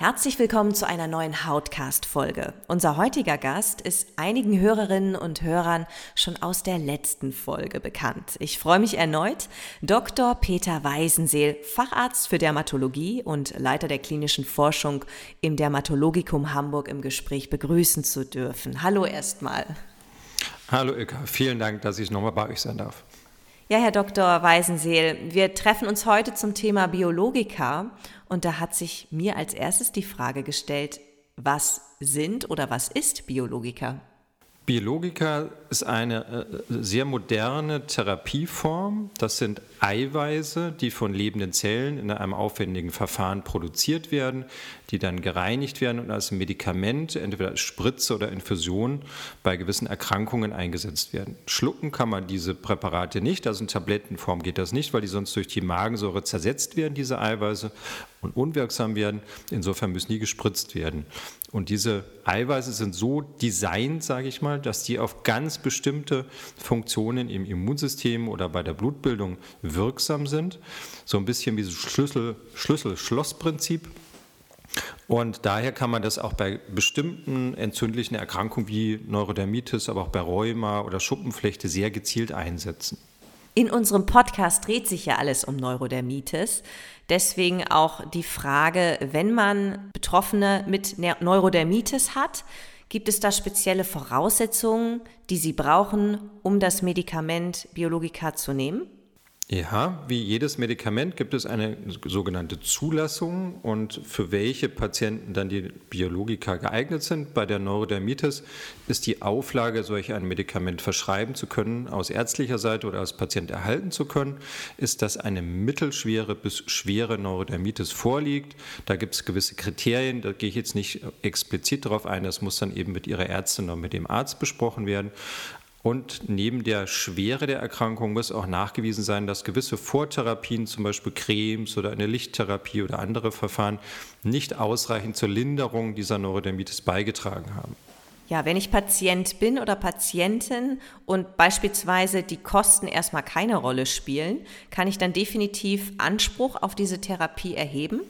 Herzlich willkommen zu einer neuen Hautcast-Folge. Unser heutiger Gast ist einigen Hörerinnen und Hörern schon aus der letzten Folge bekannt. Ich freue mich erneut, Dr. Peter Weisenseel, Facharzt für Dermatologie und Leiter der klinischen Forschung im Dermatologikum Hamburg im Gespräch begrüßen zu dürfen. Hallo erstmal. Hallo Ilka, vielen Dank, dass ich nochmal bei euch sein darf. Ja, Herr Dr. Weisenseel, wir treffen uns heute zum Thema Biologika und da hat sich mir als erstes die Frage gestellt, was sind oder was ist Biologika? Biologika ist eine äh, sehr moderne Therapieform. Das sind Eiweiße, die von lebenden Zellen in einem aufwendigen Verfahren produziert werden, die dann gereinigt werden und als Medikament, entweder als Spritze oder Infusion, bei gewissen Erkrankungen eingesetzt werden. Schlucken kann man diese Präparate nicht, also in Tablettenform geht das nicht, weil die sonst durch die Magensäure zersetzt werden, diese Eiweiße, und unwirksam werden. Insofern müssen die gespritzt werden. Und diese Eiweiße sind so designt, sage ich mal, dass die auf ganz bestimmte Funktionen im Immunsystem oder bei der Blutbildung wirksam sind. So ein bisschen wie so Schlüssel-Schloss-Prinzip. Und daher kann man das auch bei bestimmten entzündlichen Erkrankungen wie Neurodermitis, aber auch bei Rheuma oder Schuppenflechte sehr gezielt einsetzen. In unserem Podcast dreht sich ja alles um Neurodermitis. Deswegen auch die Frage, wenn man Betroffene mit Neurodermitis hat, gibt es da spezielle Voraussetzungen, die sie brauchen, um das Medikament Biologika zu nehmen? Ja, wie jedes Medikament gibt es eine sogenannte Zulassung und für welche Patienten dann die Biologika geeignet sind. Bei der Neurodermitis ist die Auflage, solch ein Medikament verschreiben zu können, aus ärztlicher Seite oder als Patient erhalten zu können, ist, dass eine mittelschwere bis schwere Neurodermitis vorliegt. Da gibt es gewisse Kriterien, da gehe ich jetzt nicht explizit darauf ein, das muss dann eben mit Ihrer Ärztin oder mit dem Arzt besprochen werden. Und neben der Schwere der Erkrankung muss auch nachgewiesen sein, dass gewisse Vortherapien, zum Beispiel Cremes oder eine Lichttherapie oder andere Verfahren, nicht ausreichend zur Linderung dieser Neurodermitis beigetragen haben. Ja, wenn ich Patient bin oder Patientin und beispielsweise die Kosten erstmal keine Rolle spielen, kann ich dann definitiv Anspruch auf diese Therapie erheben?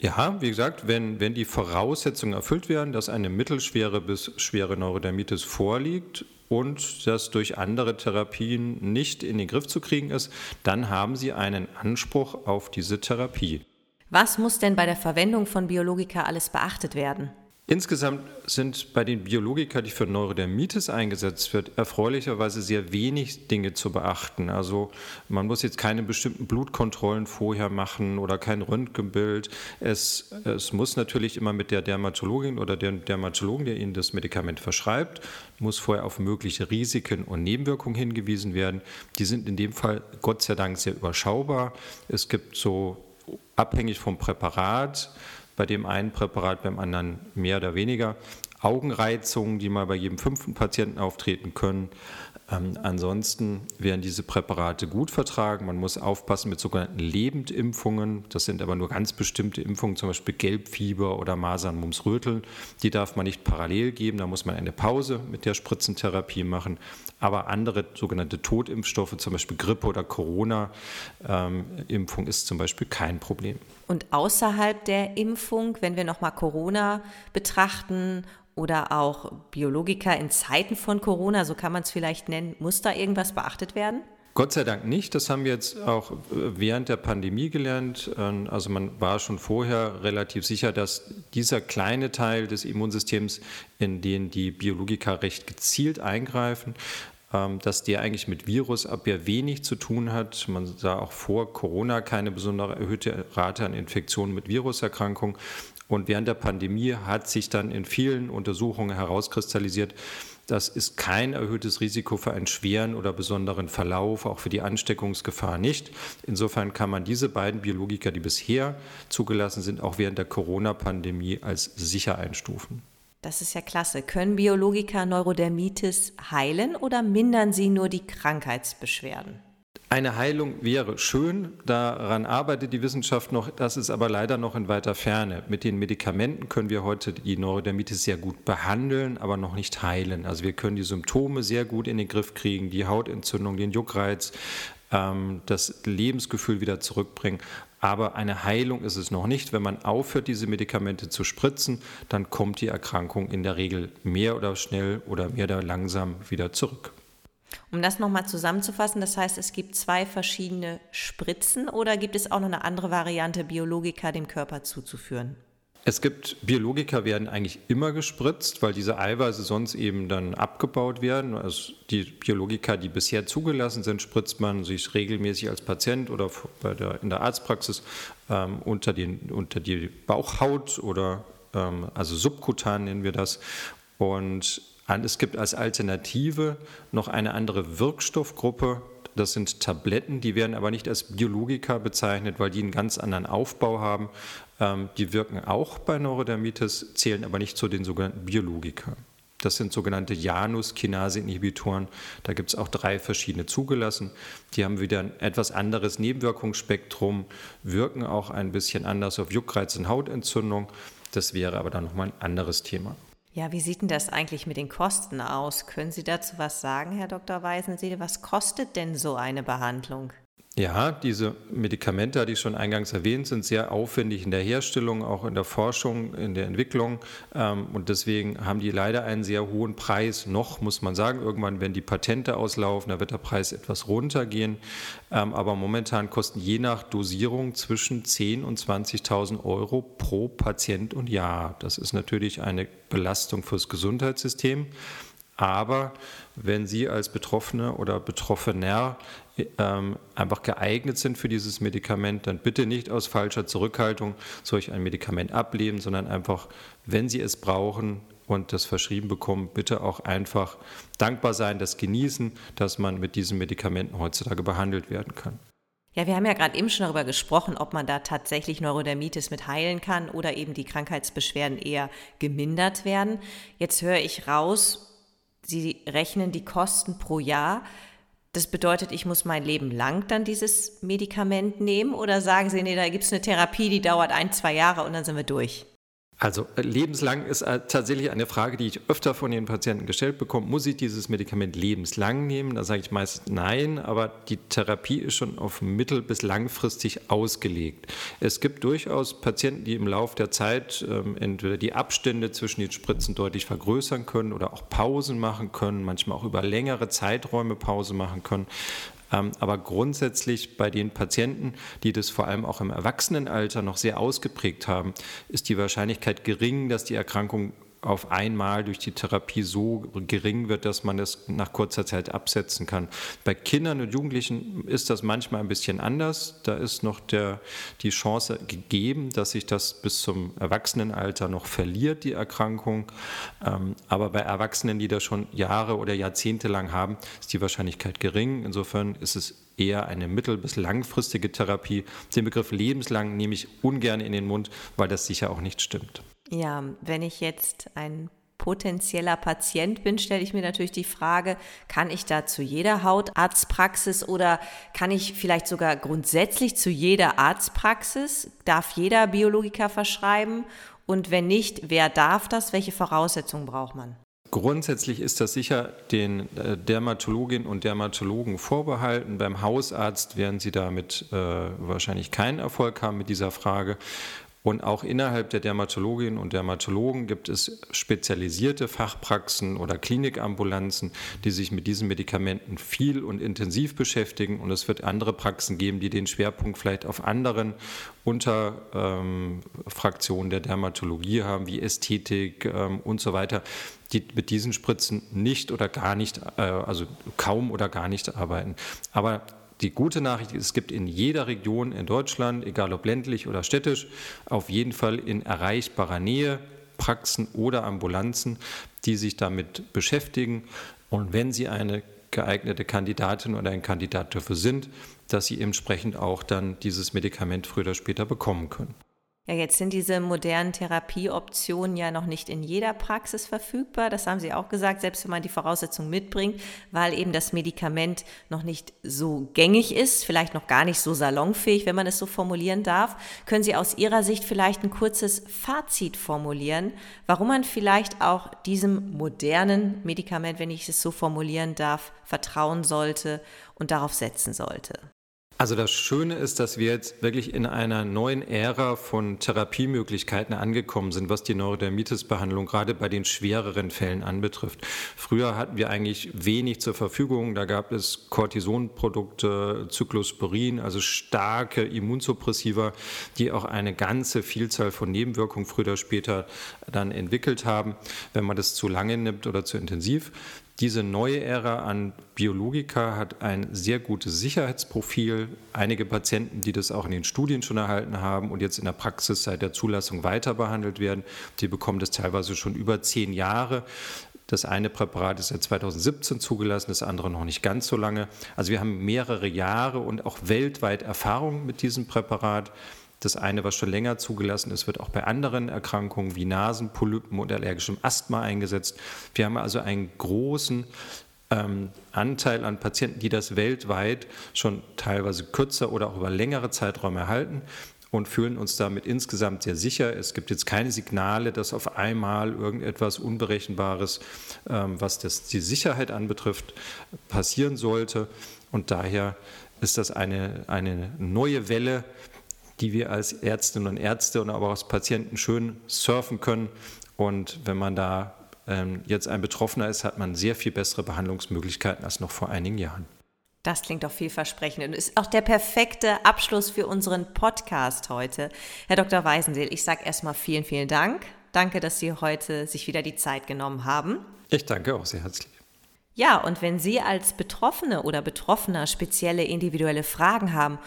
Ja, wie gesagt, wenn, wenn die Voraussetzungen erfüllt werden, dass eine mittelschwere bis schwere Neurodermitis vorliegt und das durch andere Therapien nicht in den Griff zu kriegen ist, dann haben Sie einen Anspruch auf diese Therapie. Was muss denn bei der Verwendung von Biologika alles beachtet werden? Insgesamt sind bei den Biologika, die für Neurodermitis eingesetzt wird, erfreulicherweise sehr wenig Dinge zu beachten. Also man muss jetzt keine bestimmten Blutkontrollen vorher machen oder kein Röntgenbild. Es, es muss natürlich immer mit der Dermatologin oder dem Dermatologen, der Ihnen das Medikament verschreibt, muss vorher auf mögliche Risiken und Nebenwirkungen hingewiesen werden. Die sind in dem Fall Gott sei Dank sehr überschaubar. Es gibt so abhängig vom Präparat bei dem einen Präparat, beim anderen mehr oder weniger. Augenreizungen, die mal bei jedem fünften Patienten auftreten können. Ähm, ansonsten werden diese Präparate gut vertragen. Man muss aufpassen mit sogenannten Lebendimpfungen. Das sind aber nur ganz bestimmte Impfungen, zum Beispiel Gelbfieber oder Masern, Mumps, Röteln. Die darf man nicht parallel geben. Da muss man eine Pause mit der Spritzentherapie machen. Aber andere sogenannte Totimpfstoffe, zum Beispiel Grippe oder Corona-Impfung, ähm, ist zum Beispiel kein Problem. Und außerhalb der Impfung, wenn wir nochmal Corona betrachten oder auch Biologika in Zeiten von Corona, so kann man es vielleicht nennen, muss da irgendwas beachtet werden? Gott sei Dank nicht. Das haben wir jetzt auch äh, während der Pandemie gelernt. Ähm, also man war schon vorher relativ sicher, dass dieser kleine Teil des Immunsystems, in den die Biologika recht gezielt eingreifen, ähm, dass der eigentlich mit Virusabwehr wenig zu tun hat. Man sah auch vor Corona keine besondere erhöhte Rate an Infektionen mit Viruserkrankungen. Und während der Pandemie hat sich dann in vielen Untersuchungen herauskristallisiert, das ist kein erhöhtes Risiko für einen schweren oder besonderen Verlauf, auch für die Ansteckungsgefahr nicht. Insofern kann man diese beiden Biologika, die bisher zugelassen sind, auch während der Corona-Pandemie als sicher einstufen. Das ist ja klasse. Können Biologika Neurodermitis heilen oder mindern sie nur die Krankheitsbeschwerden? Eine Heilung wäre schön, daran arbeitet die Wissenschaft noch, das ist aber leider noch in weiter Ferne. Mit den Medikamenten können wir heute die Neurodermitis sehr gut behandeln, aber noch nicht heilen. Also wir können die Symptome sehr gut in den Griff kriegen, die Hautentzündung, den Juckreiz, ähm, das Lebensgefühl wieder zurückbringen. Aber eine Heilung ist es noch nicht. Wenn man aufhört, diese Medikamente zu spritzen, dann kommt die Erkrankung in der Regel mehr oder schnell oder mehr oder langsam wieder zurück. Um das nochmal zusammenzufassen, das heißt, es gibt zwei verschiedene Spritzen oder gibt es auch noch eine andere Variante, Biologika dem Körper zuzuführen? Es gibt Biologika werden eigentlich immer gespritzt, weil diese Eiweiße sonst eben dann abgebaut werden. Also die Biologika, die bisher zugelassen sind, spritzt man sich regelmäßig als Patient oder der, in der Arztpraxis ähm, unter, den, unter die Bauchhaut oder ähm, also subkutan nennen wir das. Und es gibt als Alternative noch eine andere Wirkstoffgruppe, das sind Tabletten, die werden aber nicht als Biologika bezeichnet, weil die einen ganz anderen Aufbau haben. Ähm, die wirken auch bei Neurodermitis, zählen aber nicht zu den sogenannten Biologika. Das sind sogenannte Janus-Kinase-Inhibitoren. Da gibt es auch drei verschiedene zugelassen. Die haben wieder ein etwas anderes Nebenwirkungsspektrum, wirken auch ein bisschen anders auf Juckreiz und Hautentzündung. Das wäre aber dann nochmal ein anderes Thema. Ja, wie sieht denn das eigentlich mit den Kosten aus? Können Sie dazu was sagen, Herr Dr. Weisenseele? Was kostet denn so eine Behandlung? Ja, diese Medikamente, die schon eingangs erwähnt, sind sehr aufwendig in der Herstellung, auch in der Forschung, in der Entwicklung. Ähm, und deswegen haben die leider einen sehr hohen Preis. Noch muss man sagen, irgendwann, wenn die Patente auslaufen, da wird der Preis etwas runtergehen. Ähm, aber momentan kosten je nach Dosierung zwischen 10.000 und 20.000 Euro pro Patient und Jahr. Das ist natürlich eine Belastung fürs Gesundheitssystem. Aber wenn Sie als Betroffene oder Betroffener ähm, einfach geeignet sind für dieses Medikament, dann bitte nicht aus falscher Zurückhaltung solch ein Medikament ablehnen, sondern einfach, wenn Sie es brauchen und das verschrieben bekommen, bitte auch einfach dankbar sein, das genießen, dass man mit diesen Medikamenten heutzutage behandelt werden kann. Ja, wir haben ja gerade eben schon darüber gesprochen, ob man da tatsächlich Neurodermitis mit heilen kann oder eben die Krankheitsbeschwerden eher gemindert werden. Jetzt höre ich raus, Sie rechnen die Kosten pro Jahr. Das bedeutet, ich muss mein Leben lang dann dieses Medikament nehmen oder sagen Sie, nee, da gibt es eine Therapie, die dauert ein, zwei Jahre und dann sind wir durch? Also äh, lebenslang ist äh, tatsächlich eine Frage, die ich öfter von den Patienten gestellt bekomme. Muss ich dieses Medikament lebenslang nehmen? Da sage ich meist nein, aber die Therapie ist schon auf mittel- bis langfristig ausgelegt. Es gibt durchaus Patienten, die im Laufe der Zeit ähm, entweder die Abstände zwischen den Spritzen deutlich vergrößern können oder auch Pausen machen können, manchmal auch über längere Zeiträume Pause machen können. Ähm, aber grundsätzlich bei den Patienten, die das vor allem auch im Erwachsenenalter noch sehr ausgeprägt haben, ist die Wahrscheinlichkeit gering, dass die Erkrankung auf einmal durch die Therapie so gering wird, dass man es nach kurzer Zeit absetzen kann. Bei Kindern und Jugendlichen ist das manchmal ein bisschen anders. Da ist noch der, die Chance gegeben, dass sich das bis zum Erwachsenenalter noch verliert, die Erkrankung. Ähm, aber bei Erwachsenen, die das schon Jahre oder Jahrzehnte lang haben, ist die Wahrscheinlichkeit gering. Insofern ist es eher eine mittel- bis langfristige Therapie. Den Begriff lebenslang nehme ich ungern in den Mund, weil das sicher auch nicht stimmt. Ja, wenn ich jetzt ein potenzieller Patient bin, stelle ich mir natürlich die Frage, kann ich da zu jeder Hautarztpraxis oder kann ich vielleicht sogar grundsätzlich zu jeder Arztpraxis? Darf jeder Biologiker verschreiben? Und wenn nicht, wer darf das? Welche Voraussetzungen braucht man? Grundsätzlich ist das sicher den äh, Dermatologinnen und Dermatologen vorbehalten. Beim Hausarzt werden Sie damit äh, wahrscheinlich keinen Erfolg haben mit dieser Frage. Und auch innerhalb der Dermatologinnen und Dermatologen gibt es spezialisierte Fachpraxen oder Klinikambulanzen, die sich mit diesen Medikamenten viel und intensiv beschäftigen. Und es wird andere Praxen geben, die den Schwerpunkt vielleicht auf anderen Unterfraktionen ähm, der Dermatologie haben, wie Ästhetik ähm, und so weiter, die mit diesen Spritzen nicht oder gar nicht, äh, also kaum oder gar nicht arbeiten. Aber die gute Nachricht ist, es gibt in jeder Region in Deutschland, egal ob ländlich oder städtisch, auf jeden Fall in erreichbarer Nähe Praxen oder Ambulanzen, die sich damit beschäftigen. Und wenn Sie eine geeignete Kandidatin oder ein Kandidat dafür sind, dass Sie entsprechend auch dann dieses Medikament früher oder später bekommen können. Ja, jetzt sind diese modernen Therapieoptionen ja noch nicht in jeder Praxis verfügbar. Das haben Sie auch gesagt, selbst wenn man die Voraussetzungen mitbringt, weil eben das Medikament noch nicht so gängig ist, vielleicht noch gar nicht so salonfähig, wenn man es so formulieren darf. Können Sie aus Ihrer Sicht vielleicht ein kurzes Fazit formulieren, warum man vielleicht auch diesem modernen Medikament, wenn ich es so formulieren darf, vertrauen sollte und darauf setzen sollte? Also das Schöne ist, dass wir jetzt wirklich in einer neuen Ära von Therapiemöglichkeiten angekommen sind, was die Neurodermitis-Behandlung gerade bei den schwereren Fällen anbetrifft. Früher hatten wir eigentlich wenig zur Verfügung. Da gab es Cortisonprodukte, Cyclosporin, also starke Immunsuppressiva, die auch eine ganze Vielzahl von Nebenwirkungen früher oder später dann entwickelt haben, wenn man das zu lange nimmt oder zu intensiv. Diese neue Ära an Biologika hat ein sehr gutes Sicherheitsprofil. Einige Patienten, die das auch in den Studien schon erhalten haben und jetzt in der Praxis seit der Zulassung weiter behandelt werden, die bekommen das teilweise schon über zehn Jahre. Das eine Präparat ist seit 2017 zugelassen, das andere noch nicht ganz so lange. Also wir haben mehrere Jahre und auch weltweit Erfahrung mit diesem Präparat. Das eine, was schon länger zugelassen ist, wird auch bei anderen Erkrankungen wie Nasenpolypen und allergischem Asthma eingesetzt. Wir haben also einen großen ähm, Anteil an Patienten, die das weltweit schon teilweise kürzer oder auch über längere Zeiträume erhalten und fühlen uns damit insgesamt sehr sicher. Es gibt jetzt keine Signale, dass auf einmal irgendetwas Unberechenbares, ähm, was das, die Sicherheit anbetrifft, passieren sollte. Und daher ist das eine, eine neue Welle, die wir als Ärztinnen und Ärzte und aber auch als Patienten schön surfen können. Und wenn man da ähm, jetzt ein Betroffener ist, hat man sehr viel bessere Behandlungsmöglichkeiten als noch vor einigen Jahren. Das klingt doch vielversprechend und ist auch der perfekte Abschluss für unseren Podcast heute. Herr Dr. Weisenseel, ich sage erstmal vielen, vielen Dank. Danke, dass Sie heute sich wieder die Zeit genommen haben. Ich danke auch sehr herzlich. Ja, und wenn Sie als Betroffene oder Betroffener spezielle individuelle Fragen haben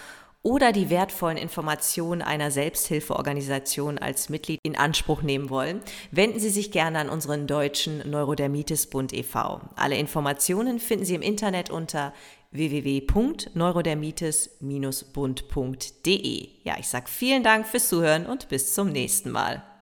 oder die wertvollen Informationen einer Selbsthilfeorganisation als Mitglied in Anspruch nehmen wollen, wenden Sie sich gerne an unseren deutschen Neurodermitis-Bund e.V. Alle Informationen finden Sie im Internet unter www.neurodermitis-bund.de. Ja, ich sage vielen Dank fürs Zuhören und bis zum nächsten Mal.